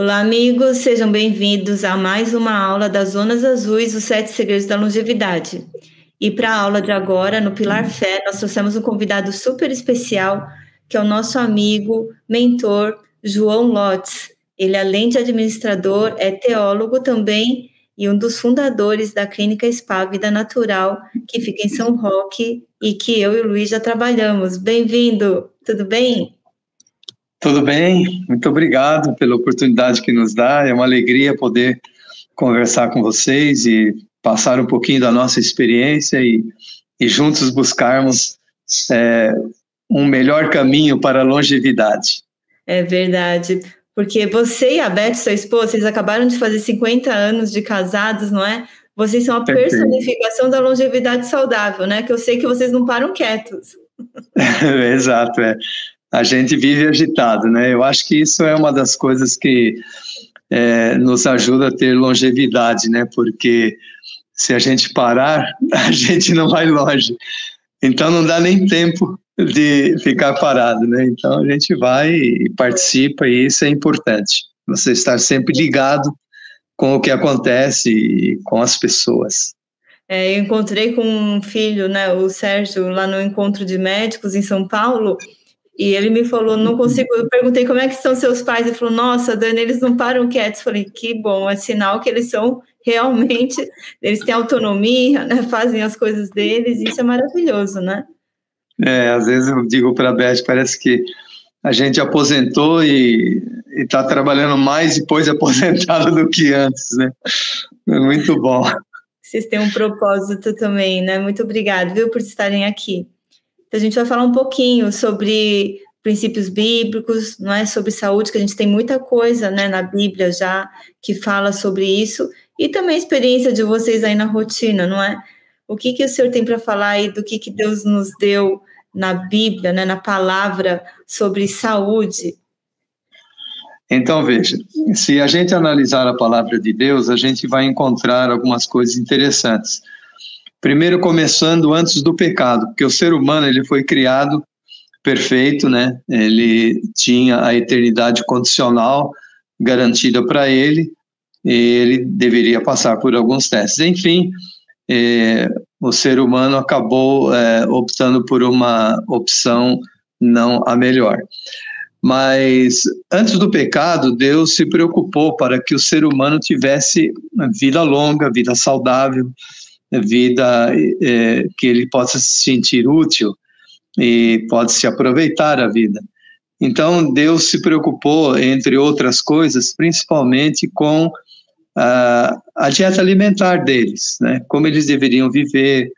Olá, amigos, sejam bem-vindos a mais uma aula das Zonas Azuis, os Sete Segredos da Longevidade. E para a aula de agora, no Pilar Fé, nós trouxemos um convidado super especial, que é o nosso amigo, mentor, João Lotz. Ele, além de administrador, é teólogo também e um dos fundadores da Clínica Spa Vida Natural, que fica em São Roque e que eu e o Luiz já trabalhamos. Bem-vindo, tudo bem? Tudo bem, muito obrigado pela oportunidade que nos dá. É uma alegria poder conversar com vocês e passar um pouquinho da nossa experiência e, e juntos buscarmos é, um melhor caminho para a longevidade. É verdade, porque você e a Beth, sua esposa, vocês acabaram de fazer 50 anos de casados, não é? Vocês são a personificação da longevidade saudável, né? Que eu sei que vocês não param quietos. Exato, é a gente vive agitado, né? Eu acho que isso é uma das coisas que é, nos ajuda a ter longevidade, né? Porque se a gente parar, a gente não vai longe. Então não dá nem tempo de ficar parado, né? Então a gente vai e participa e isso é importante. Você estar sempre ligado com o que acontece e com as pessoas. É, eu encontrei com um filho, né, o Sérgio, lá no encontro de médicos em São Paulo, e ele me falou, não consigo. Eu perguntei como é que são seus pais. Ele falou, nossa, Dani, eles não param quietos. Eu falei, que bom, é sinal que eles são realmente, eles têm autonomia, né? Fazem as coisas deles. Isso é maravilhoso, né? É, às vezes eu digo para a Beth, parece que a gente aposentou e está trabalhando mais depois de aposentado do que antes, né? É muito bom. Vocês têm um propósito também, né? Muito obrigado, viu, por estarem aqui. Então, a gente vai falar um pouquinho sobre princípios bíblicos, não é sobre saúde, que a gente tem muita coisa, né, na Bíblia já que fala sobre isso, e também a experiência de vocês aí na rotina, não é? O que que o senhor tem para falar aí do que que Deus nos deu na Bíblia, né, na palavra sobre saúde? Então, veja, se a gente analisar a palavra de Deus, a gente vai encontrar algumas coisas interessantes. Primeiro começando antes do pecado, porque o ser humano ele foi criado perfeito, né? Ele tinha a eternidade condicional garantida para ele e ele deveria passar por alguns testes. Enfim, é, o ser humano acabou é, optando por uma opção não a melhor. Mas antes do pecado, Deus se preocupou para que o ser humano tivesse vida longa, vida saudável, vida é, que ele possa se sentir útil e pode se aproveitar a vida. Então, Deus se preocupou, entre outras coisas, principalmente com a, a dieta alimentar deles, né? como eles deveriam viver,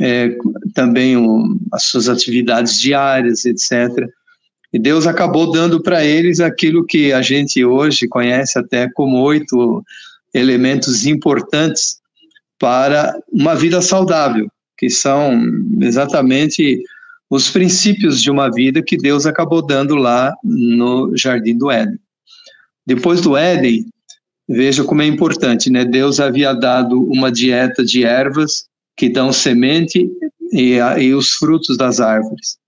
é, também um, as suas atividades diárias, etc. E Deus acabou dando para eles aquilo que a gente hoje conhece até como oito elementos importantes para uma vida saudável, que são exatamente os princípios de uma vida que Deus acabou dando lá no Jardim do Éden. Depois do Éden, veja como é importante, né? Deus havia dado uma dieta de ervas que dão semente e, e os frutos das árvores.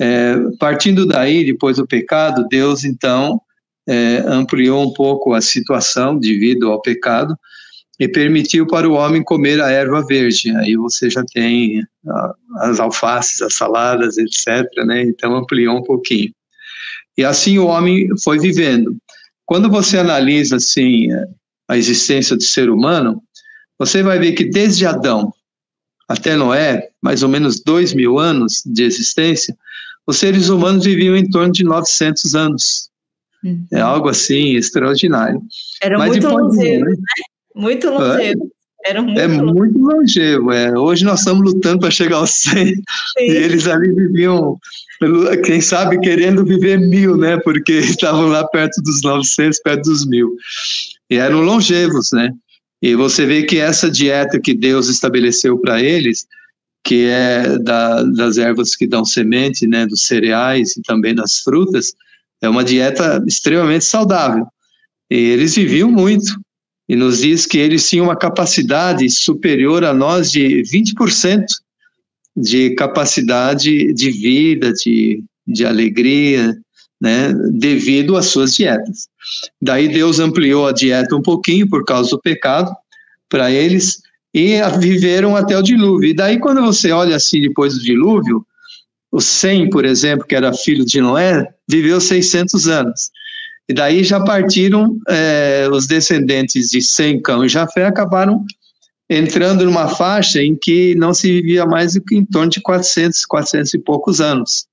É, partindo daí, depois do pecado, Deus então é, ampliou um pouco a situação devido ao pecado e permitiu para o homem comer a erva verde. Aí você já tem as alfaces, as saladas, etc. Né? Então ampliou um pouquinho. E assim o homem foi vivendo. Quando você analisa assim a existência do ser humano, você vai ver que desde Adão até Noé, mais ou menos dois mil anos de existência, os seres humanos viviam em torno de 900 anos. Uhum. É algo assim extraordinário. Era Mas muito longevos, né? Muito longevo. Era muito é longevo. muito longevo. É. Hoje nós estamos lutando para chegar aos 100 Sim. e eles ali viviam, quem sabe, querendo viver mil, né? Porque estavam lá perto dos 900, perto dos mil. E eram longevos, né? E você vê que essa dieta que Deus estabeleceu para eles, que é da, das ervas que dão semente, né, dos cereais e também das frutas, é uma dieta extremamente saudável. E eles viviam muito e nos diz que eles tinham uma capacidade superior a nós de 20% de capacidade de vida, de, de alegria, né, devido às suas dietas. Daí Deus ampliou a dieta um pouquinho por causa do pecado para eles e viveram até o dilúvio. E daí quando você olha assim depois do dilúvio, o Sem, por exemplo, que era filho de Noé, viveu 600 anos. E daí já partiram é, os descendentes de Sem, Cão e Jafé acabaram entrando numa faixa em que não se vivia mais do que em torno de 400, 400 e poucos anos.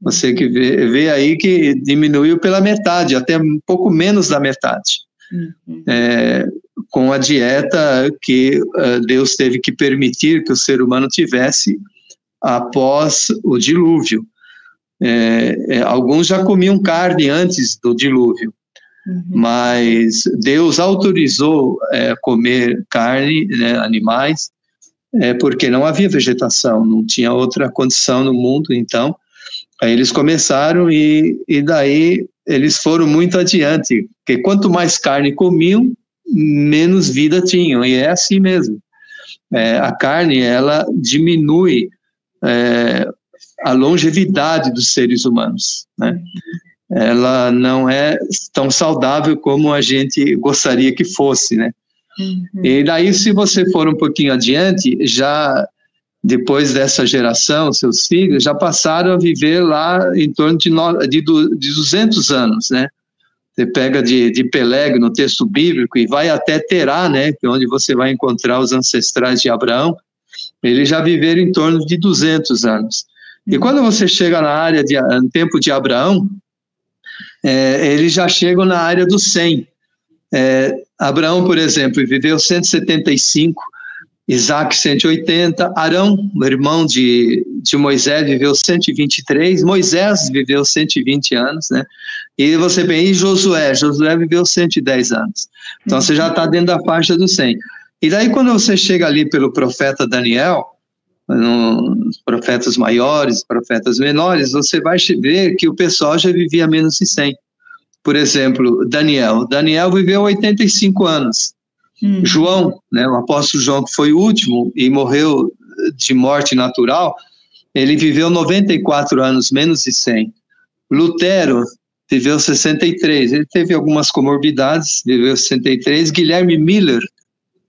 Você que vê, vê aí que diminuiu pela metade, até um pouco menos da metade. Uhum. É, com a dieta que uh, Deus teve que permitir que o ser humano tivesse após o dilúvio. É, é, alguns já comiam carne antes do dilúvio, uhum. mas Deus autorizou é, comer carne, né, animais, é, porque não havia vegetação, não tinha outra condição no mundo, então aí eles começaram e, e daí eles foram muito adiante, porque quanto mais carne comiam, menos vida tinham, e é assim mesmo. É, a carne, ela diminui é, a longevidade dos seres humanos, né? Ela não é tão saudável como a gente gostaria que fosse, né? Uhum. E daí, se você for um pouquinho adiante, já depois dessa geração, seus filhos já passaram a viver lá em torno de, no, de, de 200 anos, né? Você pega de, de Peleg no texto bíblico e vai até Terá, né? É onde você vai encontrar os ancestrais de Abraão. Eles já viveram em torno de 200 anos. E quando você chega na área de no tempo de Abraão, é, eles já chegam na área do 100. É, Abraão, por exemplo, viveu 175, Isaac 180, Arão, irmão de, de Moisés, viveu 123, Moisés viveu 120 anos, né? E você vê, e Josué? Josué viveu 110 anos. Então você já está dentro da faixa do 100. E daí, quando você chega ali pelo profeta Daniel, nos profetas maiores, profetas menores, você vai ver que o pessoal já vivia menos de 100. Por exemplo, Daniel. Daniel viveu 85 anos. Hum. João, né, o apóstolo João, que foi o último e morreu de morte natural, ele viveu 94 anos, menos de 100. Lutero viveu 63, ele teve algumas comorbidades, viveu 63. Guilherme Miller,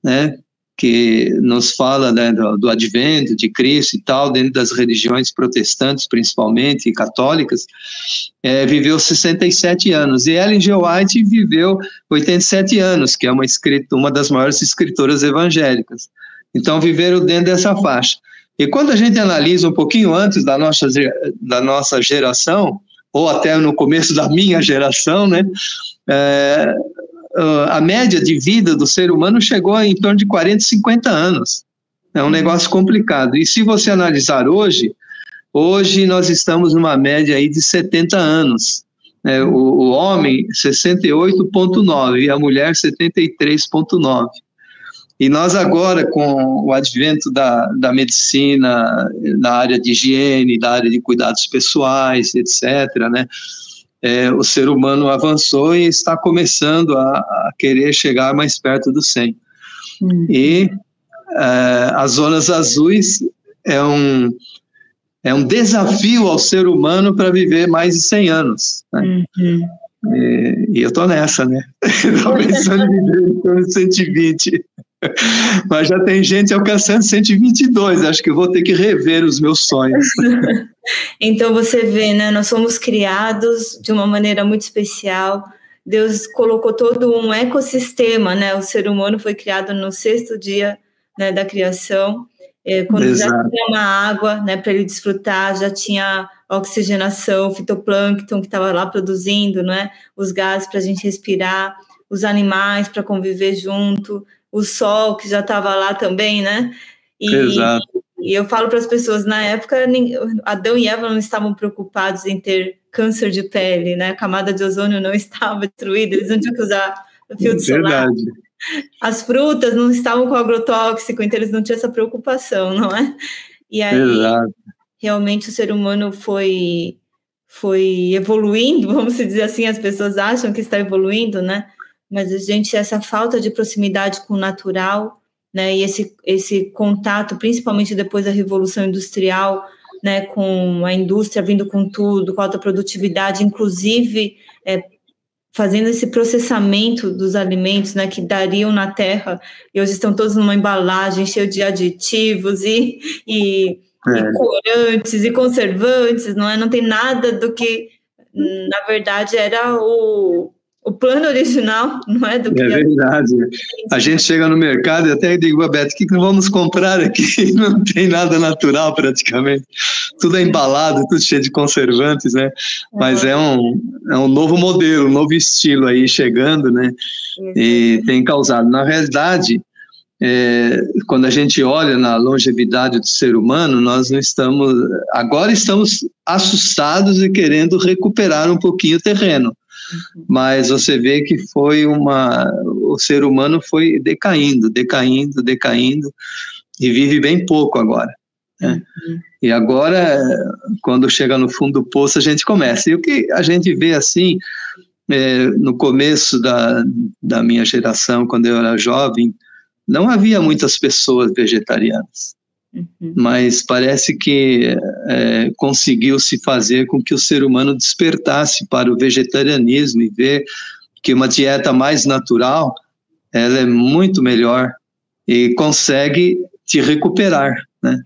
né, que nos fala né, do, do, advento de Cristo e tal, dentro das religiões protestantes, principalmente, e católicas, é, viveu 67 anos. E Ellen G. White viveu 87 anos, que é uma, escrita, uma das maiores escritoras evangélicas. Então, viveram dentro dessa faixa. E quando a gente analisa um pouquinho antes da nossa, da nossa geração, ou até no começo da minha geração, né, é, a média de vida do ser humano chegou em torno de 40, 50 anos. É um negócio complicado. E se você analisar hoje, hoje nós estamos numa média aí de 70 anos. É, o, o homem, 68,9 e a mulher, 73,9. E nós agora, com o advento da, da medicina, na área de higiene, da área de cuidados pessoais, etc., né, é, o ser humano avançou e está começando a, a querer chegar mais perto do 100. Uhum. E é, as zonas azuis é um, é um desafio ao ser humano para viver mais de 100 anos. Né? Uhum. E, e, eu estou nessa, né? Estou pensando em viver em torno de 120. Mas já tem gente alcançando 122. Acho que eu vou ter que rever os meus sonhos. então você vê, né? Nós somos criados de uma maneira muito especial. Deus colocou todo um ecossistema, né? O ser humano foi criado no sexto dia né, da criação, é, quando Exato. já tinha uma água, né, para ele desfrutar, já tinha oxigenação, fitoplâncton que estava lá produzindo, né, os gases para a gente respirar, os animais para conviver junto, o sol que já estava lá também, né? E, Exato. E eu falo para as pessoas, na época, Adão e Eva não estavam preocupados em ter câncer de pele, né? A camada de ozônio não estava destruída, eles não tinham que usar filtro solar. As frutas não estavam com agrotóxico, então eles não tinham essa preocupação, não é? E aí, Exato. realmente, o ser humano foi, foi evoluindo, vamos dizer assim, as pessoas acham que está evoluindo, né? Mas a gente essa falta de proximidade com o natural, né, e esse esse contato, principalmente depois da revolução industrial, né, com a indústria vindo com tudo, com alta produtividade, inclusive é, fazendo esse processamento dos alimentos, né, que dariam na terra, e hoje estão todos numa embalagem cheia de aditivos e, e, é. e corantes e conservantes, não é? Não tem nada do que, na verdade, era o, o plano original, não é? Do que é verdade. A gente chega no mercado e até digo, Beto, o que, que vamos comprar aqui? Não tem nada natural praticamente. Tudo é embalado, tudo cheio de conservantes, né? Mas é um, é um novo modelo, um novo estilo aí chegando, né? E tem causado. Na realidade, é, quando a gente olha na longevidade do ser humano, nós não estamos. Agora estamos assustados e querendo recuperar um pouquinho o terreno mas você vê que foi uma. O ser humano foi decaindo, decaindo, decaindo, e vive bem pouco agora. Né? Uhum. E agora, quando chega no fundo do poço, a gente começa. E o que a gente vê assim, é, no começo da, da minha geração, quando eu era jovem, não havia muitas pessoas vegetarianas. Uhum. Mas parece que é, conseguiu-se fazer com que o ser humano despertasse para o vegetarianismo e ver que uma dieta mais natural ela é muito melhor e consegue te recuperar, né?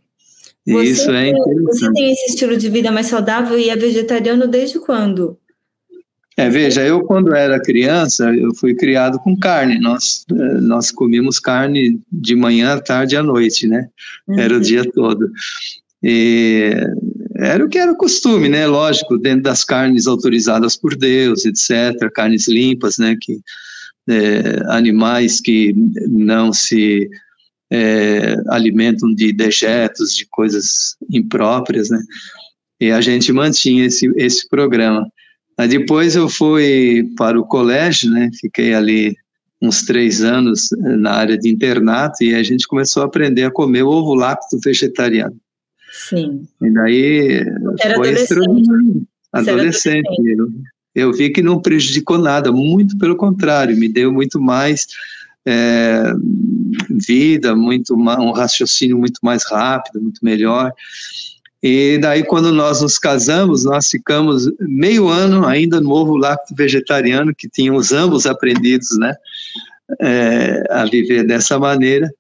Você, isso é interessante. Você tem esse estilo de vida mais saudável e é vegetariano desde quando? É, veja, eu quando era criança, eu fui criado com carne. Nós, eh, nós comíamos carne de manhã, tarde e à noite, né? Uhum. Era o dia todo. E era o que era o costume, né? Lógico, dentro das carnes autorizadas por Deus, etc. Carnes limpas, né? Que, é, animais que não se é, alimentam de dejetos, de coisas impróprias, né? E a gente mantinha esse, esse programa. Aí depois eu fui para o colégio, né? Fiquei ali uns três anos eh, na área de internato e a gente começou a aprender a comer ovo lácteo vegetariano. Sim. E daí Era foi. Adolescente. adolescente. Eu, eu vi que não prejudicou nada, muito pelo contrário, me deu muito mais é, vida, muito um raciocínio muito mais rápido, muito melhor. E daí, quando nós nos casamos, nós ficamos meio ano ainda no ovo lácteo vegetariano, que tínhamos ambos aprendidos, né, é, a viver dessa maneira.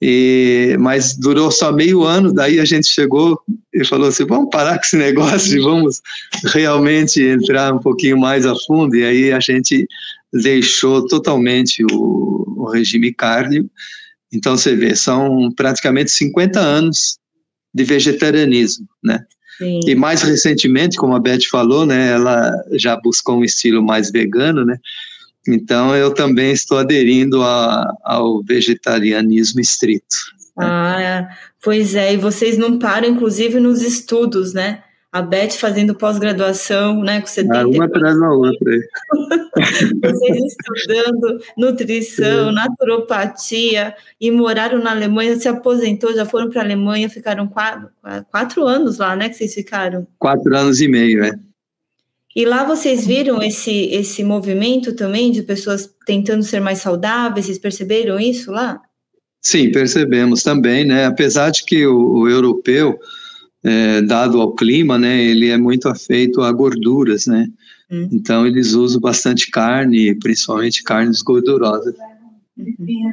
E, mas durou só meio ano, daí a gente chegou e falou assim, vamos parar com esse negócio e vamos realmente entrar um pouquinho mais a fundo, e aí a gente deixou totalmente o, o regime carne. Então, você vê, são praticamente 50 anos de vegetarianismo, né? Sim. E mais recentemente, como a Beth falou, né, ela já buscou um estilo mais vegano, né? Então eu também estou aderindo a, ao vegetarianismo estrito. Né? Ah, pois é, e vocês não param, inclusive, nos estudos, né? A Beth fazendo pós-graduação, né, com 70 ah, uma atrás da outra. Vocês estudando nutrição, naturopatia e moraram na Alemanha, se aposentou, já foram para a Alemanha, ficaram quatro, quatro anos lá, né, que vocês ficaram? Quatro anos e meio, é. E lá vocês viram esse, esse movimento também de pessoas tentando ser mais saudáveis, vocês perceberam isso lá? Sim, percebemos também, né, apesar de que o, o europeu é, dado ao clima, né, ele é muito afeito a gorduras, né? Uhum. Então eles usam bastante carne, principalmente carnes gordurosas. Uhum.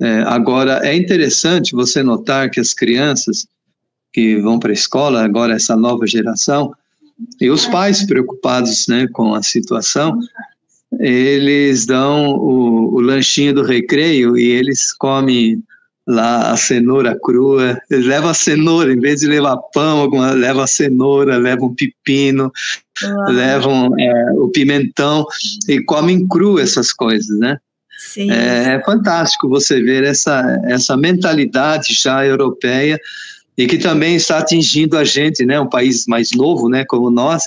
É, agora é interessante você notar que as crianças que vão para a escola agora essa nova geração e os pais preocupados, né, com a situação, eles dão o, o lanchinho do recreio e eles comem lá a cenoura crua, eles levam a cenoura, em vez de levar pão, alguma, levam a cenoura, levam um pepino, Uau. levam é, o pimentão e comem cru essas coisas, né? Sim. É, é, fantástico você ver essa, essa mentalidade já europeia e que também está atingindo a gente, né? Um país mais novo, né? Como nós,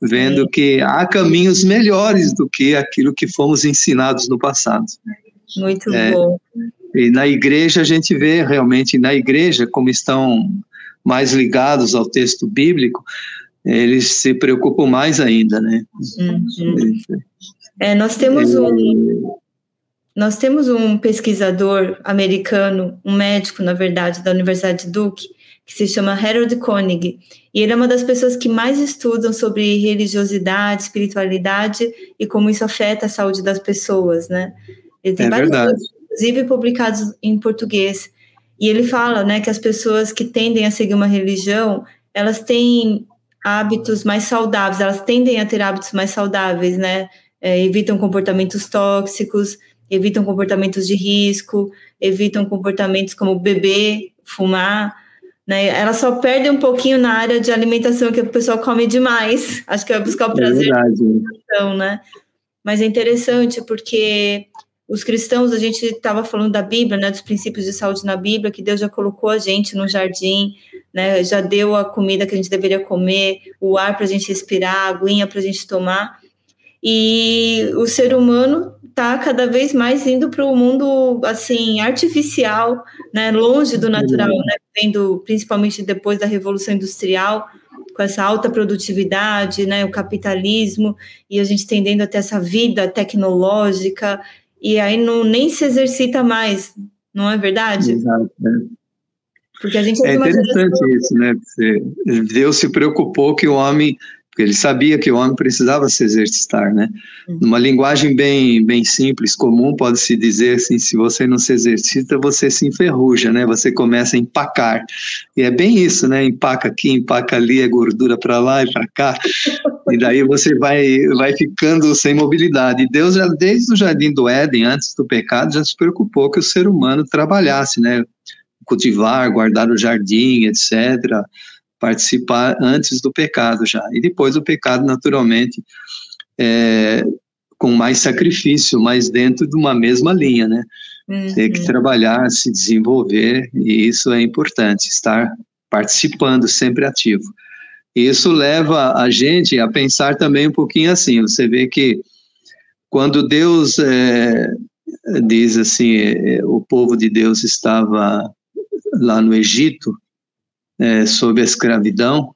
vendo Sim. que há caminhos melhores do que aquilo que fomos ensinados no passado. Muito é, bom. E na igreja a gente vê realmente, na igreja, como estão mais ligados ao texto bíblico, eles se preocupam mais ainda, né? Uhum. É, nós temos um. nós temos um pesquisador americano, um médico, na verdade, da Universidade de Duke, que se chama Harold Koenig, e ele é uma das pessoas que mais estudam sobre religiosidade, espiritualidade e como isso afeta a saúde das pessoas, né? Ele tem é vários verdade. Inclusive publicados em português. E ele fala, né, que as pessoas que tendem a seguir uma religião, elas têm hábitos mais saudáveis, elas tendem a ter hábitos mais saudáveis, né? É, evitam comportamentos tóxicos, evitam comportamentos de risco, evitam comportamentos como beber, fumar, né? Elas só perdem um pouquinho na área de alimentação, que o pessoal come demais. Acho que vai buscar o prazer é né? Mas é interessante porque os cristãos, a gente estava falando da Bíblia, né, dos princípios de saúde na Bíblia, que Deus já colocou a gente no jardim, né, já deu a comida que a gente deveria comer, o ar para a gente respirar, a aguinha para a gente tomar. E o ser humano está cada vez mais indo para o mundo assim artificial, né, longe do natural, né, vendo principalmente depois da revolução industrial, com essa alta produtividade, né, o capitalismo e a gente tendendo até essa vida tecnológica e aí não nem se exercita mais, não é verdade? Exato. É. Porque a gente é interessante isso, né? Deus se preocupou que o homem porque ele sabia que o homem precisava se exercitar, né? Uhum. Numa linguagem bem, bem simples, comum, pode-se dizer assim, se você não se exercita, você se enferruja, né? Você começa a empacar. E é bem isso, né? Empaca aqui, empaca ali, é gordura para lá e para cá. E daí você vai, vai ficando sem mobilidade. E Deus, já desde o jardim do Éden, antes do pecado, já se preocupou que o ser humano trabalhasse, né? Cultivar, guardar o jardim, etc., participar antes do pecado já. E depois o pecado, naturalmente, é, com mais sacrifício, mas dentro de uma mesma linha, né? Uhum. Ter que trabalhar, se desenvolver, e isso é importante, estar participando, sempre ativo. Isso leva a gente a pensar também um pouquinho assim, você vê que quando Deus é, diz assim, é, o povo de Deus estava lá no Egito, é, sob a escravidão,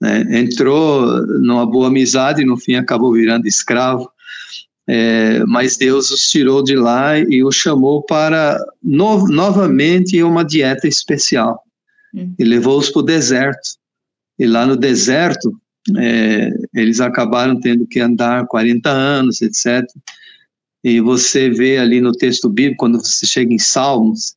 né, entrou numa boa amizade e no fim acabou virando escravo, é, mas Deus os tirou de lá e os chamou para no, novamente uma dieta especial hum. e levou-os para o deserto. E lá no deserto, é, eles acabaram tendo que andar 40 anos, etc. E você vê ali no texto bíblico, quando você chega em Salmos,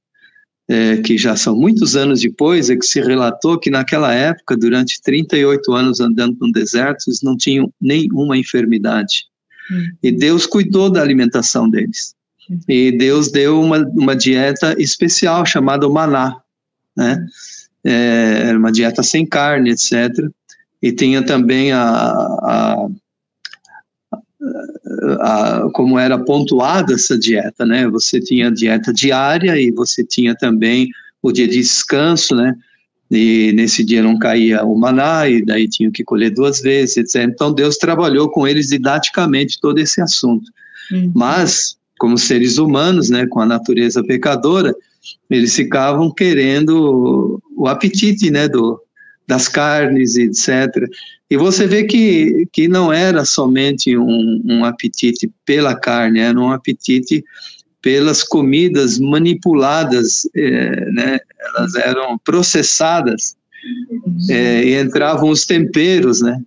é, que já são muitos anos depois, é que se relatou que naquela época, durante 38 anos andando no deserto, eles não tinham nenhuma enfermidade. Uhum. E Deus cuidou da alimentação deles. Uhum. E Deus deu uma, uma dieta especial chamada maná, né? É, uma dieta sem carne, etc. E tinha também a, a a, como era pontuada essa dieta, né? Você tinha a dieta diária e você tinha também o dia de descanso, né? E nesse dia não caía o maná, e daí tinham que colher duas vezes, etc. Então Deus trabalhou com eles didaticamente todo esse assunto. Uhum. Mas, como seres humanos, né, com a natureza pecadora, eles ficavam querendo o apetite, né, do, das carnes, etc. E você vê que, que não era somente um, um apetite pela carne, era um apetite pelas comidas manipuladas, é, né? elas eram processadas é, e entravam os temperos, né?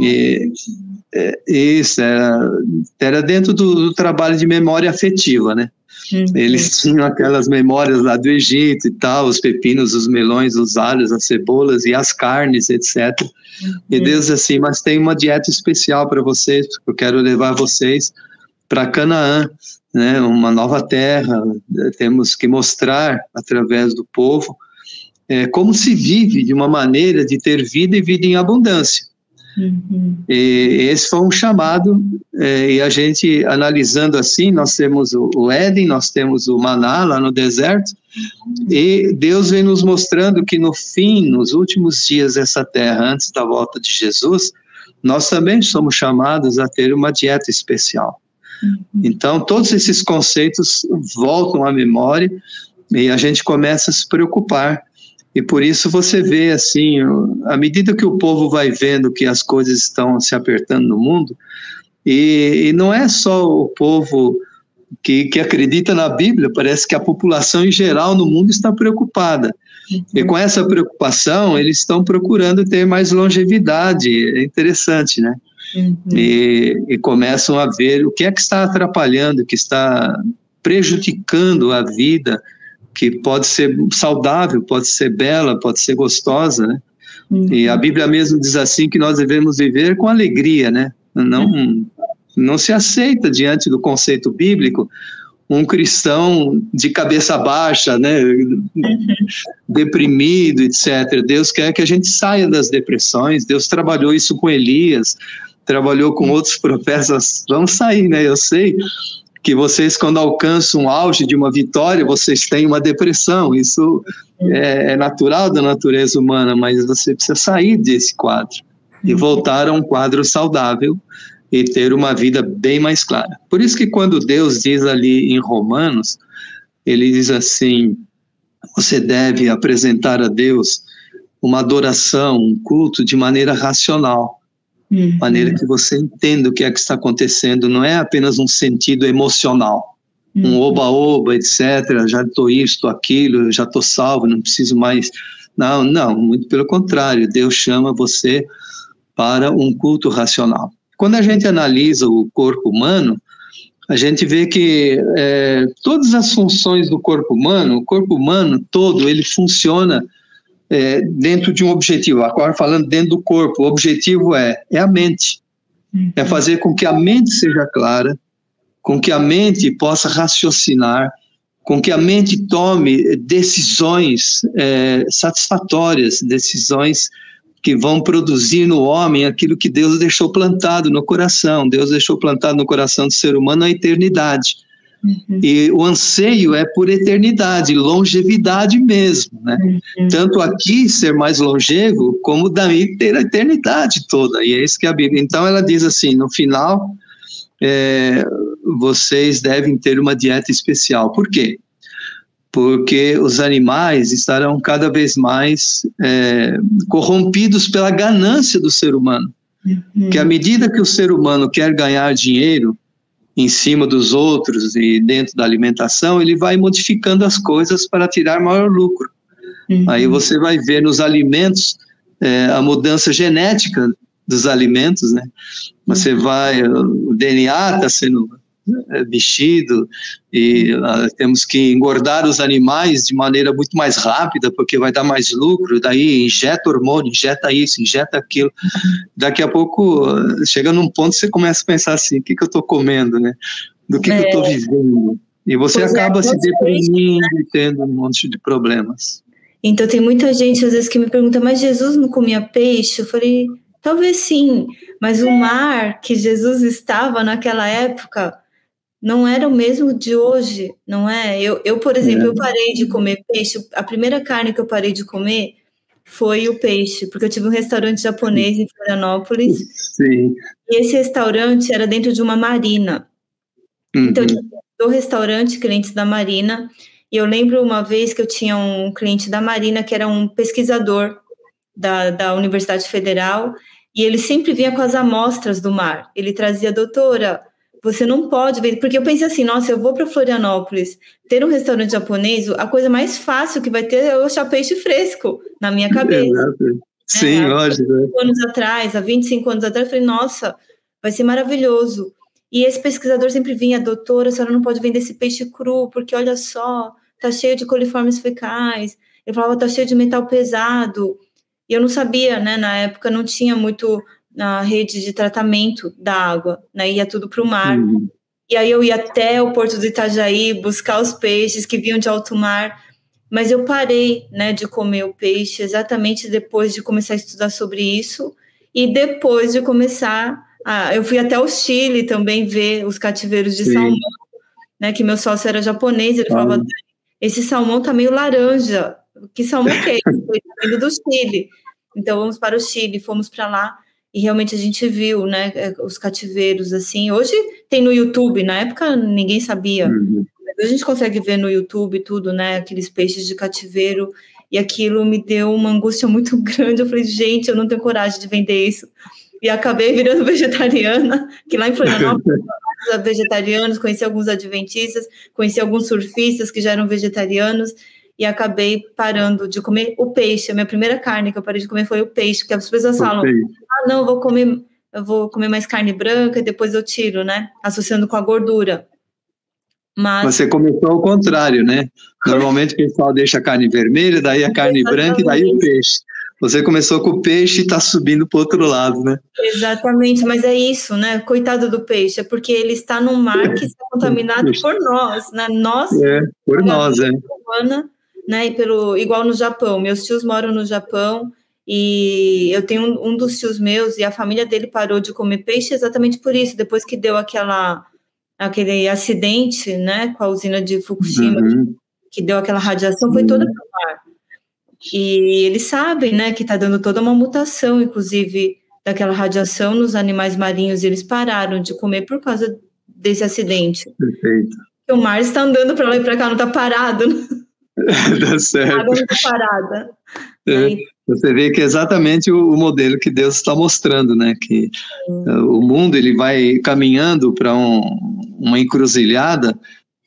E, é, isso era, era dentro do, do, trabalho de memória afetiva, né? Uhum. Eles tinham aquelas memórias lá do Egito e tal, os pepinos, os melões, os alhos, as cebolas e as carnes, etc. Uhum. E Deus assim, mas tem uma dieta especial para vocês, porque eu quero levar vocês para Canaã, né, uma nova terra. Temos que mostrar através do povo é, como se vive de uma maneira de ter vida e vida em abundância. Uhum. E esse foi um chamado, é, e a gente analisando assim, nós temos o, Éden, nós temos o Maná lá no deserto, e Deus vem nos mostrando que no fim, nos últimos dias dessa terra, antes da volta de Jesus, nós também somos chamados a ter uma dieta especial. Uhum. Então, todos esses conceitos voltam à memória e a gente começa a se preocupar e por isso você vê assim, à medida que o povo vai vendo que as coisas estão se apertando no mundo, e, e não é só o povo que, que acredita na Bíblia, parece que a população em geral no mundo está preocupada. E com essa preocupação, eles estão procurando ter mais longevidade. É interessante, né? Uhum. E, e, começam a ver o que é que está atrapalhando, o que está prejudicando a vida, que pode ser saudável, pode ser bela, pode ser gostosa, né? Uhum. E a Bíblia mesmo diz assim que nós devemos viver com alegria, né? Não, uhum. não se aceita diante do conceito bíblico um cristão de cabeça baixa, né, deprimido, etc. Deus quer que a gente saia das depressões. Deus trabalhou isso com Elias, trabalhou com outros profetas. Vamos sair, né? Eu sei que vocês, quando alcançam o auge de uma vitória, vocês têm uma depressão. Isso é, é natural da natureza humana, mas você precisa sair desse quadro e voltar a um quadro saudável e ter uma vida bem mais clara. Por isso que quando Deus diz ali em Romanos, ele diz assim: você deve apresentar a Deus uma adoração, um culto de maneira racional, uhum. maneira que você entenda o que é que está acontecendo, não é apenas um sentido emocional, uhum. um oba-oba, etc. Já estou isto, aquilo, já estou salvo, não preciso mais. Não, não, muito pelo contrário, Deus chama você para um culto racional. Quando a gente analisa o corpo humano, a gente vê que é, todas as funções do corpo humano, o corpo humano todo, ele funciona é, dentro de um objetivo. Agora falando dentro do corpo, o objetivo é, é a mente. É uhum. fazer com que a mente seja clara, com que a mente possa raciocinar, com que a mente tome decisões é, satisfatórias, decisões que vão produzir no homem aquilo que Deus deixou plantado no coração. Deus deixou plantado no coração do ser humano a eternidade. Uhum. E o anseio é por eternidade, longevidade mesmo, né? Uhum. Tanto aqui ser mais longevo, como daí ter a eternidade toda. E é isso que a Bíblia. Então ela diz assim: no final, é, vocês devem ter uma dieta especial. Por quê? porque os animais estarão cada vez mais é, corrompidos pela ganância do ser humano. Uhum. Que à medida que o ser humano quer ganhar dinheiro em cima dos outros e dentro da alimentação, ele vai modificando as coisas para tirar maior lucro. Uhum. Aí você vai ver nos alimentos é, a mudança genética dos alimentos, né? Você vai, o DNA está sendo mexido e uh, temos que engordar os animais de maneira muito mais rápida porque vai dar mais lucro, daí injeta hormônio, injeta isso, injeta aquilo. Daqui a pouco chega num ponto que você começa a pensar assim, o que, que eu estou comendo, né? Do que, é. que eu estou é. vivendo? E você pois é, acaba é, se deprimindo né? e tendo um monte de problemas. Então tem muita gente às vezes que me pergunta, mas Jesus não comia peixe? Eu falei, talvez sim, mas o mar que Jesus estava naquela época não era o mesmo de hoje, não é? Eu, eu por exemplo, é. eu parei de comer peixe. A primeira carne que eu parei de comer foi o peixe, porque eu tive um restaurante japonês em Florianópolis. Sim. E esse restaurante era dentro de uma marina. Uhum. Então, do restaurante, clientes da marina. E eu lembro uma vez que eu tinha um cliente da marina que era um pesquisador da, da Universidade Federal. E ele sempre vinha com as amostras do mar. Ele trazia, doutora, você não pode ver, porque eu pensei assim, nossa, eu vou para Florianópolis, ter um restaurante japonês, a coisa mais fácil que vai ter é o achar peixe fresco na minha cabeça. Exato. Sim, é, lógico. Há 25 anos atrás, há 25 anos atrás, eu falei, nossa, vai ser maravilhoso. E esse pesquisador sempre vinha, doutora, a senhora não pode vender esse peixe cru, porque olha só, tá cheio de coliformes fecais. Ele falava, tá cheio de metal pesado. E eu não sabia, né, na época não tinha muito na rede de tratamento da água, né? Ia tudo para o mar. Uhum. E aí eu ia até o porto do Itajaí buscar os peixes que vinham de alto mar. Mas eu parei, né, de comer o peixe exatamente depois de começar a estudar sobre isso e depois de começar a, eu fui até o Chile também ver os cativeiros de Sim. salmão, né, que meu sócio era japonês, ele ah. falava esse salmão tá meio laranja. Que salmão que é? Vindo do Chile. Então vamos para o Chile, fomos para lá e realmente a gente viu, né, é, os cativeiros assim. Hoje tem no YouTube, na época ninguém sabia. Uhum. A gente consegue ver no YouTube tudo, né, aqueles peixes de cativeiro, e aquilo me deu uma angústia muito grande. Eu falei, gente, eu não tenho coragem de vender isso. e acabei virando vegetariana, que lá em Florianópolis vegetarianos, conheci alguns adventistas, conheci alguns surfistas que já eram vegetarianos e acabei parando de comer o peixe. A minha primeira carne que eu parei de comer foi o peixe, porque as pessoas falam: "Ah, não, vou comer, eu vou comer mais carne branca e depois eu tiro, né?" Associando com a gordura. Mas... Você começou ao contrário, né? Normalmente o pessoal deixa a carne vermelha, daí a carne Exatamente. branca e daí o peixe. Você começou com o peixe e está subindo para o outro lado, né? Exatamente, mas é isso, né? Coitado do peixe, é porque ele está no mar que está contaminado por nós, né? Nós, é, por nós, é. Humana, né? E pelo, igual no Japão, meus tios moram no Japão e eu tenho um, um dos tios meus e a família dele parou de comer peixe exatamente por isso, depois que deu aquela aquele acidente, né, com a usina de Fukushima, uhum. que deu aquela radiação, foi toda para o mar. E eles sabem, né, que está dando toda uma mutação, inclusive daquela radiação nos animais marinhos, e eles pararam de comer por causa desse acidente. Perfeito. O mar está andando para lá e para cá, não está parado. Dá certo. Água está parada. É, você vê que é exatamente o, o modelo que Deus está mostrando, né? Que uh, o mundo ele vai caminhando para um, uma encruzilhada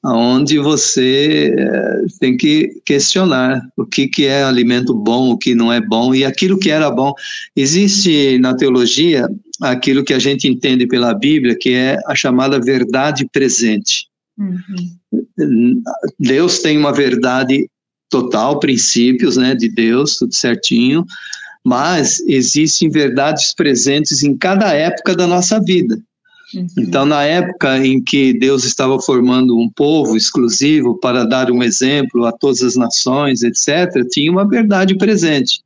onde você eh, tem que questionar o que, que é alimento bom, o que não é bom, e aquilo que era bom. Existe na teologia aquilo que a gente entende pela Bíblia, que é a chamada verdade presente. Uhum. Deus tem uma verdade total, princípios né, de Deus, tudo certinho, mas existem verdades presentes em cada época da nossa vida. Uhum. Então, na época em que Deus estava formando um povo exclusivo para dar um exemplo a todas as nações, etc., tinha uma verdade presente.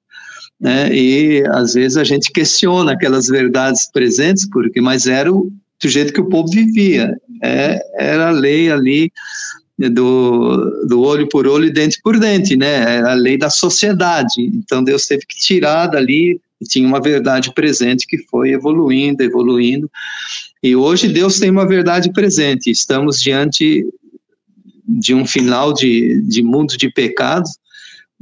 Né? E às vezes a gente questiona aquelas verdades presentes, porque mas era o, do jeito que o povo vivia, é, era a lei ali do, do olho por olho e dente por dente, né? Era a lei da sociedade. Então Deus teve que tirar dali e tinha uma verdade presente que foi evoluindo, evoluindo. E hoje Deus tem uma verdade presente. Estamos diante de um final de, de mundo de pecado.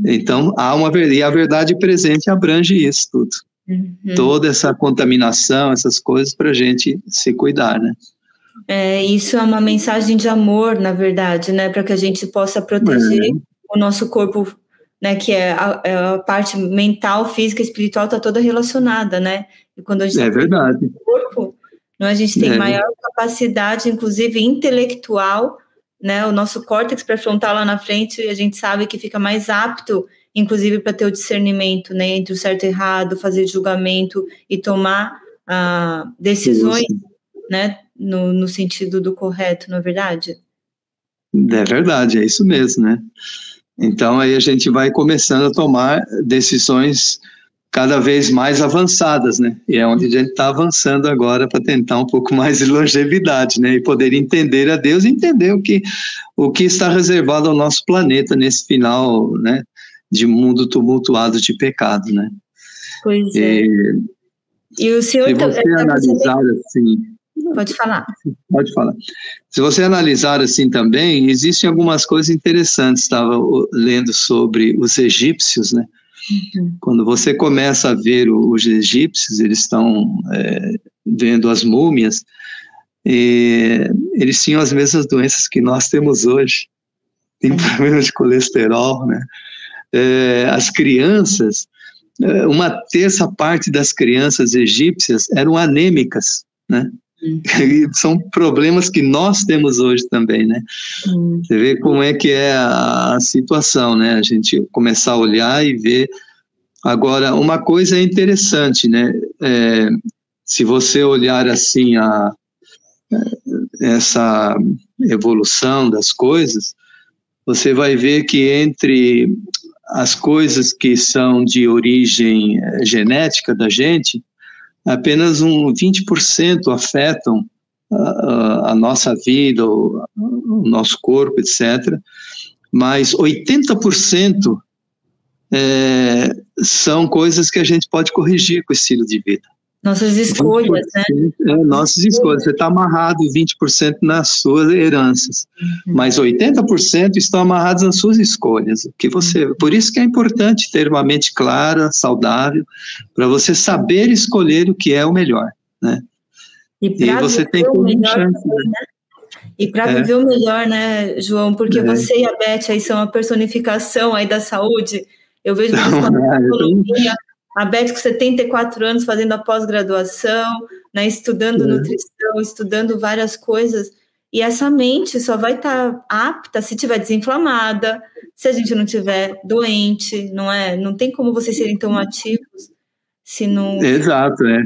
Então, há uma e a verdade presente abrange isso tudo. Uhum. Toda essa contaminação, essas coisas, para a gente se cuidar, né? É, isso é uma mensagem de amor, na verdade, né? Para que a gente possa proteger é. o nosso corpo né, que é a, é a, parte mental, física, espiritual, está toda relacionada, né? E quando a gente é verdade. O corpo, né, a gente tem é. maior capacidade, inclusive intelectual, né? O nosso córtex pré-frontal lá na frente, a gente sabe que fica mais apto, inclusive para ter o discernimento, né, entre o certo e errado, fazer julgamento e tomar ah, decisões, Isso. né, no, no sentido do correto, não é verdade? É verdade, é isso mesmo, né? Então aí a gente vai começando a tomar decisões cada vez mais avançadas, né? E é onde a gente está avançando agora para tentar um pouco mais de longevidade, né? E poder entender a Deus, e entender o que o que está reservado ao nosso planeta nesse final, né? De mundo tumultuado de pecado, né? Pois é. E, e o senhor se você tá, analisar assim Pode falar. Pode falar. Se você analisar assim também, existem algumas coisas interessantes. Estava lendo sobre os egípcios, né? Uhum. Quando você começa a ver os egípcios, eles estão é, vendo as múmias, e eles tinham as mesmas doenças que nós temos hoje. Tem uhum. problema de colesterol, né? É, as crianças, é, uma terça parte das crianças egípcias eram anêmicas, né? Uhum. são problemas que nós temos hoje também, né? Uhum. Você vê como é que é a, a, situação, né? A gente começar a olhar e ver. Agora, uma coisa é interessante, né? É, se você olhar assim a, essa evolução das coisas, você vai ver que entre as coisas que são de origem eh, genética da gente, apenas um 20% afetam a, a, nossa vida, o, o, nosso corpo, etc. Mas 80% é, são coisas que a gente pode corrigir com o estilo de vida. Nossas escolhas, né? É, nossas escolhas. Você está amarrado 20% nas suas heranças, uhum. mas 80% estão amarrados nas suas escolhas. Que você, uhum. por isso que é importante ter uma mente clara, saudável, para você saber escolher o que é o melhor, né? E, e você tem que melhor, chance, né? né? E para é. viver o melhor, né, João? Porque é. você e a Beth aí são a personificação aí da saúde. Eu vejo você é, a Beth com 74 anos fazendo a pós-graduação, né, estudando nutrição, estudando várias coisas. E essa mente só vai estar tá apta se tiver desinflamada, se a gente não tiver doente, não é? Não tem como vocês serem tão ativos se não. Exato, é.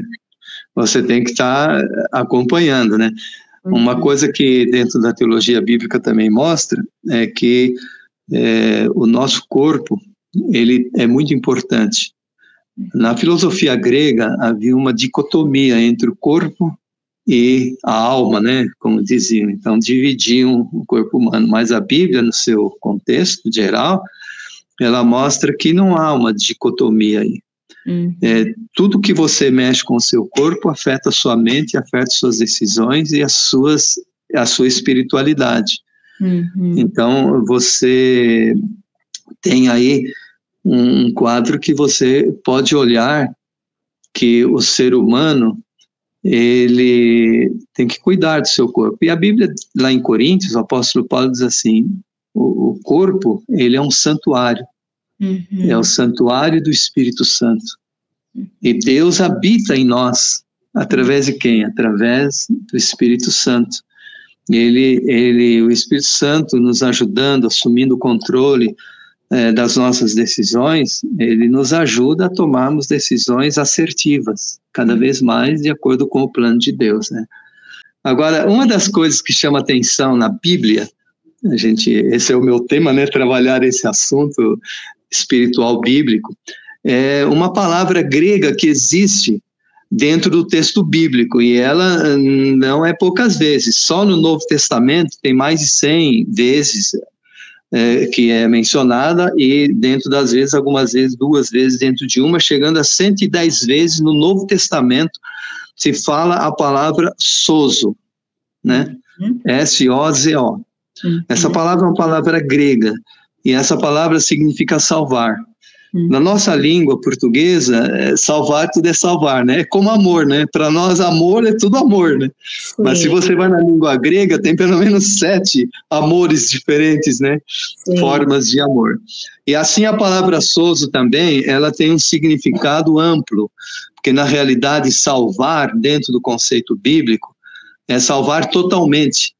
Você tem que estar tá acompanhando, né? Uhum. Uma coisa que dentro da teologia bíblica também mostra é que é, o nosso corpo ele é muito importante. Na filosofia grega havia uma dicotomia entre o corpo e a alma, né, como diziam. Então dividiam o corpo humano, mas a Bíblia, no seu contexto geral, ela mostra que não há uma dicotomia aí. Uhum. É, tudo que você mexe com o seu corpo afeta a sua mente, afeta suas decisões e as suas, a sua espiritualidade. Uhum. Então você tem aí um quadro que você pode olhar que o ser humano ele tem que cuidar do seu corpo. E a Bíblia, lá em Coríntios, o apóstolo Paulo diz assim: o, o corpo, ele é um santuário. Uhum. É o santuário do Espírito Santo. E Deus habita em nós. Através de quem? Através do Espírito Santo. Ele, ele, o Espírito Santo nos ajudando, assumindo o controle, é, das nossas decisões, ele nos ajuda a tomarmos decisões assertivas, cada vez mais de acordo com o plano de Deus, né? Agora, uma das coisas que chama atenção na Bíblia, a gente, esse é o meu tema, né, trabalhar esse assunto espiritual bíblico, é uma palavra grega que existe dentro do texto bíblico e ela hum, não é poucas vezes. Só no Novo Testamento tem mais de 100 vezes é, que é mencionada, e dentro das vezes, algumas vezes, duas vezes dentro de uma, chegando a 110 vezes no Novo Testamento, se fala a palavra sozo, né? Uhum. S-O-Z-O. Uhum. Essa palavra é uma palavra grega, e essa palavra significa salvar. Hum. Na nossa língua portuguesa, é, salvar tudo é salvar, né? É como amor, né? Para nós, amor é tudo amor, né? Sim. Mas se você vai na língua grega, tem pelo menos sete amores diferentes, né? Sim. Formas de amor. E assim a palavra sozo também, ela tem um significado amplo, porque na realidade salvar, dentro do conceito bíblico, é salvar totalmente.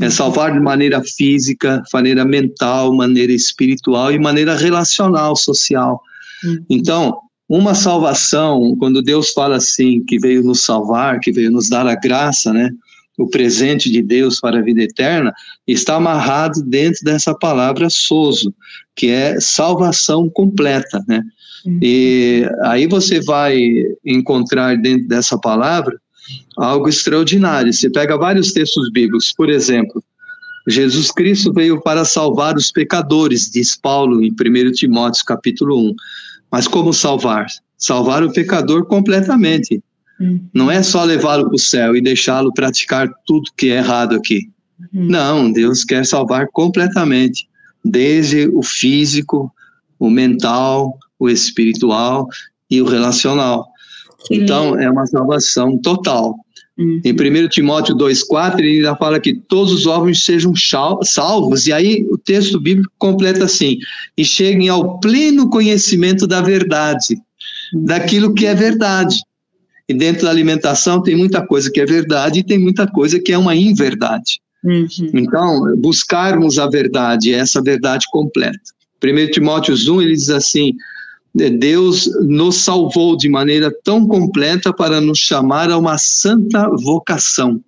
É salvar de maneira física, maneira mental, maneira espiritual e maneira relacional, social. Uhum. Então, uma salvação, quando Deus fala assim, que veio nos salvar, que veio nos dar a graça, né? O presente de Deus para a vida eterna, está amarrado dentro dessa palavra sozo, que é salvação completa, né? Uhum. E aí você vai encontrar dentro dessa palavra algo extraordinário. Você pega vários textos bíblicos, por exemplo, Jesus Cristo veio para salvar os pecadores, diz Paulo em 1 Timóteo capítulo 1. Mas como salvar? Salvar o pecador completamente. Hum. Não é só levá-lo para o céu e deixá-lo praticar tudo que é errado aqui. Hum. Não, Deus quer salvar completamente, desde o físico, o mental, o espiritual e o relacional. Então, é uma salvação total. Uhum. Em 1 Timóteo 2,4, ele já fala que todos os órgãos sejam salvos, e aí o texto bíblico completa assim: e cheguem ao pleno conhecimento da verdade, uhum. daquilo que é verdade. E dentro da alimentação tem muita coisa que é verdade e tem muita coisa que é uma inverdade. Uhum. Então, buscarmos a verdade, essa verdade completa. 1 Timóteo 1, ele diz assim: Deus nos salvou de maneira tão completa para nos chamar a uma santa vocação.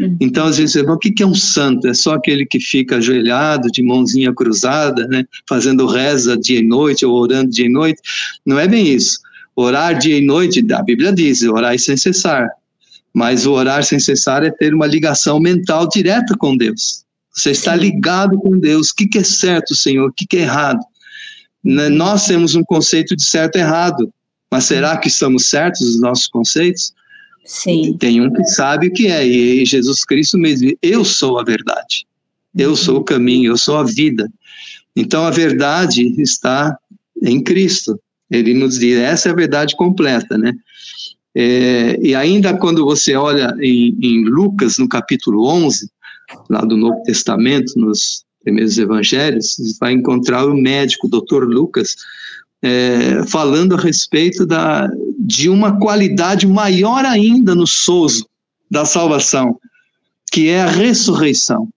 Uhum. Então, às vezes, o que é um santo? É só aquele que fica ajoelhado, de mãozinha cruzada, né, fazendo reza dia e noite, ou orando dia e noite. Não é bem isso. Orar dia e noite, a Bíblia diz, orar sem cessar. Mas o orar sem cessar é ter uma ligação mental direta com Deus. Você está ligado com Deus. O que é certo, Senhor? O que é errado? Né, nós temos um conceito de certo e errado. Mas será que estamos certos nos nossos conceitos? Sim. Tem um que sabe o que é, e Jesus Cristo mesmo, eu sou a verdade, eu sou o caminho, eu sou a vida. Então a verdade está em Cristo. Ele nos diz, essa é a verdade completa, né? É, e ainda quando você olha em, em, Lucas, no capítulo 11, lá do Novo Testamento, nos primeiros evangelhos, vai encontrar o médico, o doutor Lucas, é, falando a respeito da, de uma qualidade maior ainda no sozo da salvação, que é a ressurreição.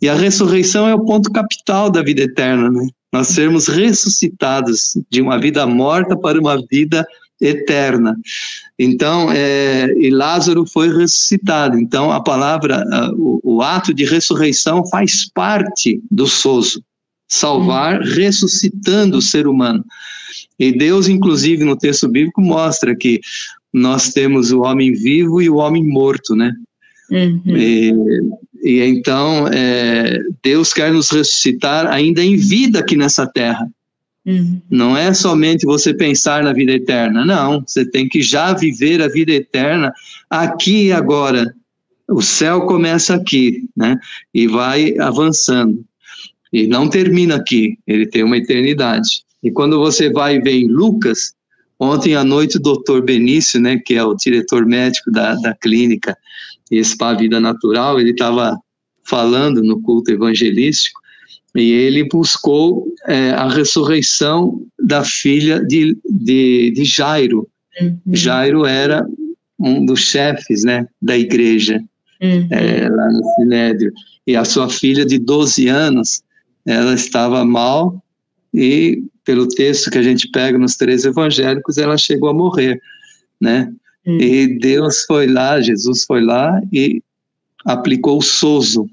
E a ressurreição é o ponto capital da vida eterna, né? Nós sermos ressuscitados de uma vida morta para uma vida eterna. Então, é, e Lázaro foi ressuscitado. Então, a palavra, o, o, ato de ressurreição faz parte do sozo, salvar, ressuscitando o ser humano. E Deus, inclusive, no texto bíblico, mostra que nós temos o homem vivo e o homem morto, né? Uhum. E, e, então, é, Deus quer nos ressuscitar ainda em vida aqui nessa terra. Uhum. Não é somente você pensar na vida eterna, não. Você tem que já viver a vida eterna aqui e agora. O céu começa aqui, né? E vai avançando. E não termina aqui, ele tem uma eternidade. E quando você vai ver em Lucas, ontem à noite o doutor Benício, né, que é o diretor médico da, da clínica Spa Vida Natural, ele estava falando no culto evangelístico, e ele buscou é, a ressurreição da filha de, de, de Jairo. Uhum. Jairo era um dos chefes né, da igreja, uhum. é, lá no Sinédrio. E a sua filha de 12 anos, ela estava mal e, pelo texto que a gente pega nos três evangélicos, ela chegou a morrer, né? Uhum. E Deus foi lá, Jesus foi lá e aplicou o sozo,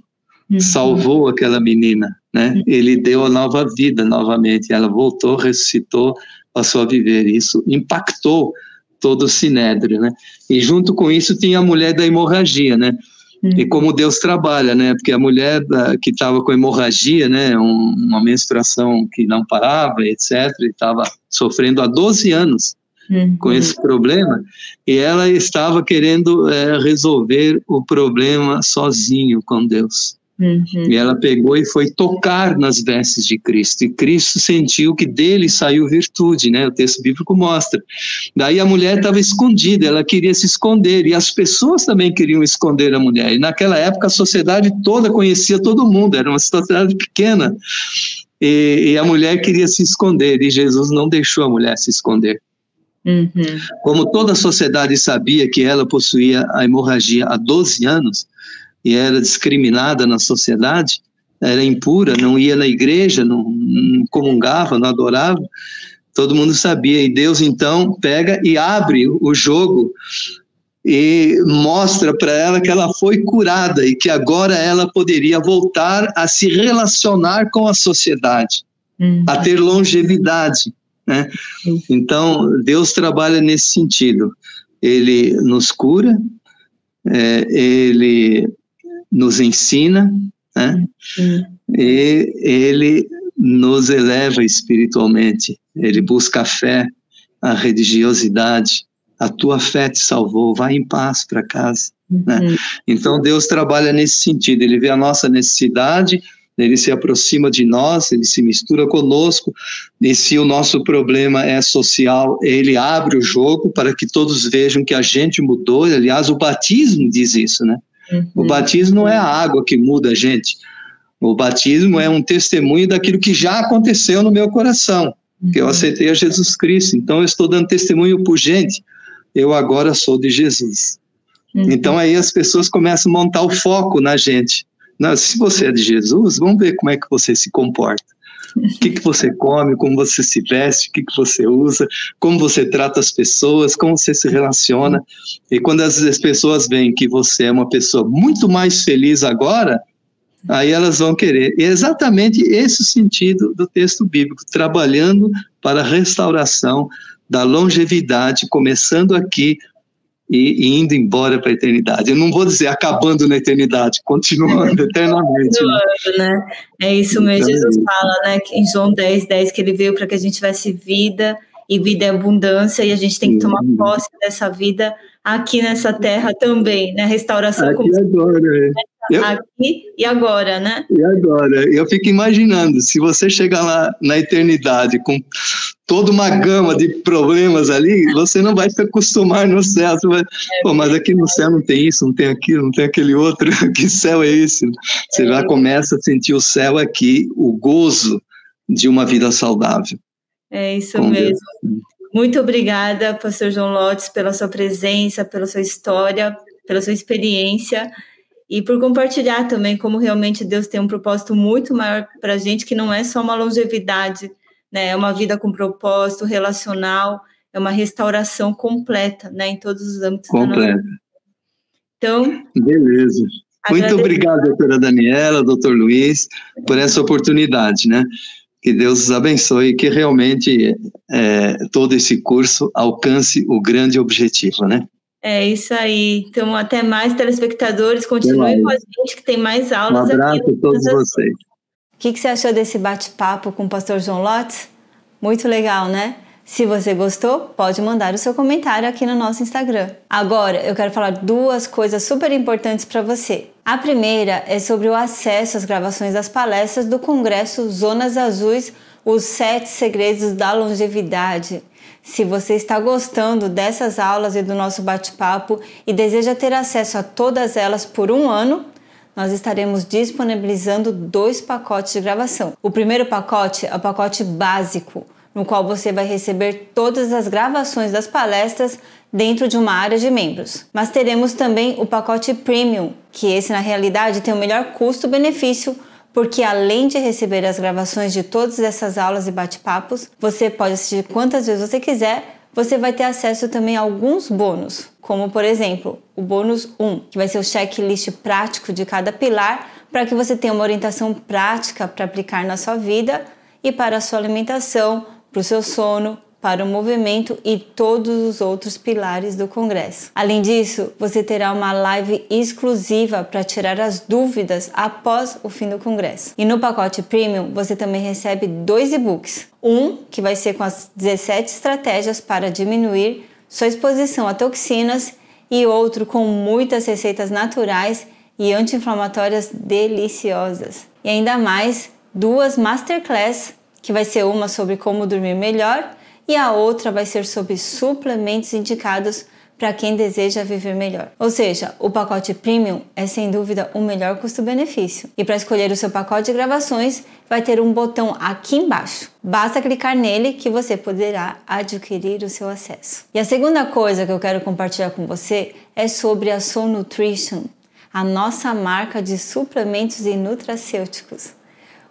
uhum. salvou aquela menina, né? Uhum. Ele deu a nova vida novamente, ela voltou, ressuscitou, passou a viver. Isso impactou todo o sinédrio, né? E junto com isso tinha a mulher da hemorragia, né? Uhum. E como Deus trabalha, né? Porque a mulher da, que estava com hemorragia, né? Um, uma menstruação que não parava, etc., estava sofrendo há 12 anos com esse problema, e ela estava querendo é, resolver o problema sozinho com Deus. Uhum. E ela pegou e foi tocar nas vestes de Cristo. E Cristo sentiu que dele saiu virtude, né? O texto bíblico mostra. Daí a mulher estava escondida, ela queria se esconder. E as pessoas também queriam esconder a mulher. E naquela época a sociedade toda conhecia todo mundo, era uma sociedade pequena. E, e a mulher queria se esconder. E Jesus não deixou a mulher se esconder. Uhum. Como toda a sociedade sabia que ela possuía a hemorragia há 12 anos, e era discriminada na sociedade, era impura, não ia na igreja, não, não comungava, não adorava, todo mundo sabia. E Deus então pega e abre o jogo e mostra para ela que ela foi curada e que agora ela poderia voltar a se relacionar com a sociedade, uhum. a ter longevidade. Né? Uhum. Então, Deus trabalha nesse sentido. Ele nos cura, é, ele nos ensina, né? Uhum. E ele nos eleva espiritualmente. Ele busca a fé, a religiosidade. A tua fé te salvou, vai em paz para casa. Né? Uhum. Então Deus trabalha nesse sentido. Ele vê a nossa necessidade, ele se aproxima de nós, ele se mistura conosco, e se o nosso problema é social, ele abre o jogo para que todos vejam que a gente mudou. Aliás, o batismo diz isso, né? Uhum. O batismo não é a água que muda a gente. O batismo é um testemunho daquilo que já aconteceu no meu coração, que eu uhum. aceitei a Jesus Cristo. Então eu estou dando testemunho por gente. Eu agora sou de Jesus. Uhum. Então aí as pessoas começam a montar o foco na gente. Não, se você é de Jesus, vamos ver como é que você se comporta o que, que você come, como você se veste, o que, que você usa, como você trata as pessoas, como você se relaciona. E quando as, as pessoas veem que você é uma pessoa muito mais feliz agora, aí elas vão querer. E é exatamente esse o sentido do texto bíblico, trabalhando para a restauração da longevidade, começando aqui e, e indo embora para a eternidade. Eu não vou dizer acabando na eternidade, continuando eternamente. Né? Continuando, né? É isso mesmo, então, Jesus fala, né, em João 10, 10, que ele veio para que a gente tivesse vida e vida é abundância, e a gente tem que tomar posse dessa vida aqui nessa terra também, né? Restauração aqui como agora, é. eu, aqui e agora, né? E agora, eu fico imaginando, se você chegar lá na eternidade com toda uma gama de problemas ali, você não vai se acostumar no céu. Você vai, Pô, mas aqui no céu não tem isso, não tem aquilo, não tem aquele outro. que céu é esse? Você já começa a sentir o céu aqui, o gozo de uma vida saudável. É isso mesmo. Deus. Muito obrigada, pastor João Lotes, pela sua presença, pela sua história, pela sua experiência e por compartilhar também como realmente Deus tem um propósito muito maior para a gente, que não é só uma longevidade, né? É uma vida com propósito relacional, é uma restauração completa, né? Em todos os âmbitos completa. da nossa vida. Então. Beleza. Muito obrigado, doutora Daniela, doutor Luiz, por essa oportunidade, né? Que Deus os abençoe e que realmente é, todo esse curso alcance o grande objetivo, né? É isso aí. Então, até mais, telespectadores. Continuem com a gente, que tem mais aulas aqui. Um abraço aqui a todos vocês. Que, que você achou desse bate-papo com o pastor João Lotz? Muito legal, né? Se você gostou, pode mandar o seu comentário aqui no nosso Instagram. Agora, eu quero falar duas coisas super importantes para você. A primeira é sobre o acesso às gravações das palestras do Congresso Zonas Azuis, os sete segredos da longevidade. Se você está gostando dessas aulas e do nosso bate-papo e deseja ter acesso a todas elas por um ano, nós estaremos disponibilizando dois pacotes de gravação. O primeiro pacote é o pacote básico no qual você vai receber todas as gravações das palestras dentro de uma área de membros. Mas teremos também o pacote Premium, que esse na realidade tem o melhor custo-benefício, porque além de receber as gravações de todas essas aulas e bate-papos, você pode assistir quantas vezes você quiser. Você vai ter acesso também a alguns bônus, como por exemplo, o bônus 1, que vai ser o checklist prático de cada pilar, para que você tenha uma orientação prática para aplicar na sua vida e para a sua alimentação, para o seu sono, para o movimento e todos os outros pilares do Congresso. Além disso, você terá uma live exclusiva para tirar as dúvidas após o fim do Congresso. E no pacote Premium, você também recebe dois e-books. Um que vai ser com as 17 estratégias para diminuir sua exposição a toxinas e outro com muitas receitas naturais e anti-inflamatórias deliciosas. E ainda mais duas masterclass que vai ser uma sobre como dormir melhor e a outra vai ser sobre suplementos indicados para quem deseja viver melhor. Ou seja, o pacote Premium é sem dúvida o melhor custo-benefício. E para escolher o seu pacote de gravações, vai ter um botão aqui embaixo. Basta clicar nele que você poderá adquirir o seu acesso. E a segunda coisa que eu quero compartilhar com você é sobre a Soul Nutrition, a nossa marca de suplementos e nutracêuticos.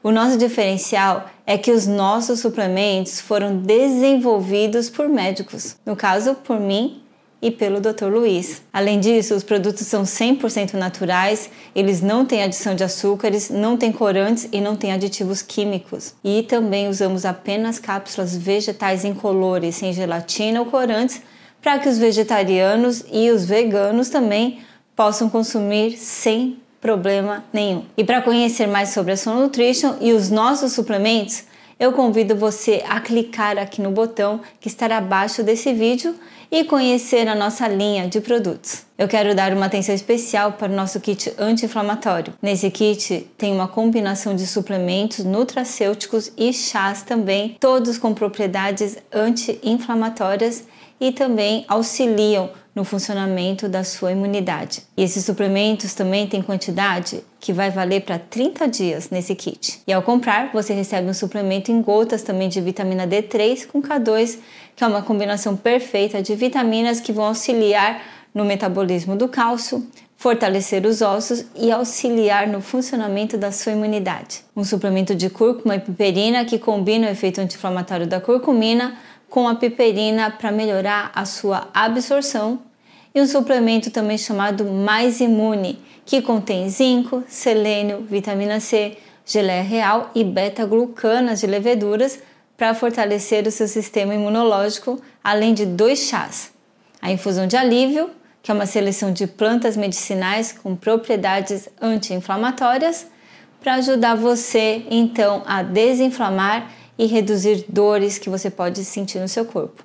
O nosso diferencial é que os nossos suplementos foram desenvolvidos por médicos, no caso por mim e pelo Dr. Luiz. Além disso, os produtos são 100% naturais, eles não têm adição de açúcares, não têm corantes e não têm aditivos químicos. E também usamos apenas cápsulas vegetais incolores, sem gelatina ou corantes, para que os vegetarianos e os veganos também possam consumir sem problema nenhum. E para conhecer mais sobre a Soul Nutrition e os nossos suplementos, eu convido você a clicar aqui no botão que estará abaixo desse vídeo e conhecer a nossa linha de produtos. Eu quero dar uma atenção especial para o nosso kit anti-inflamatório. Nesse kit tem uma combinação de suplementos nutracêuticos e chás também, todos com propriedades anti-inflamatórias e também auxiliam no funcionamento da sua imunidade. E esses suplementos também têm quantidade que vai valer para 30 dias nesse kit. E ao comprar, você recebe um suplemento em gotas também de vitamina D3 com K2, que é uma combinação perfeita de vitaminas que vão auxiliar no metabolismo do cálcio, fortalecer os ossos e auxiliar no funcionamento da sua imunidade. Um suplemento de cúrcuma e piperina que combina o efeito anti-inflamatório da curcumina com a piperina para melhorar a sua absorção e um suplemento também chamado Mais Imune, que contém zinco, selênio, vitamina C, geleia real e beta-glucanas de leveduras para fortalecer o seu sistema imunológico, além de dois chás. A infusão de alívio, que é uma seleção de plantas medicinais com propriedades anti-inflamatórias, para ajudar você então a desinflamar e reduzir dores que você pode sentir no seu corpo.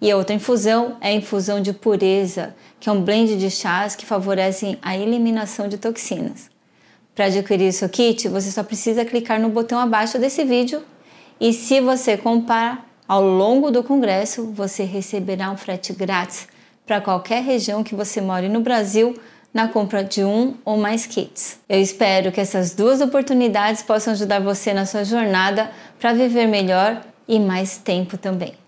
E a outra infusão é a infusão de pureza, que é um blend de chás que favorecem a eliminação de toxinas. Para adquirir seu kit, você só precisa clicar no botão abaixo desse vídeo e se você comprar ao longo do congresso, você receberá um frete grátis para qualquer região que você more no Brasil na compra de um ou mais kits. Eu espero que essas duas oportunidades possam ajudar você na sua jornada para viver melhor e mais tempo também.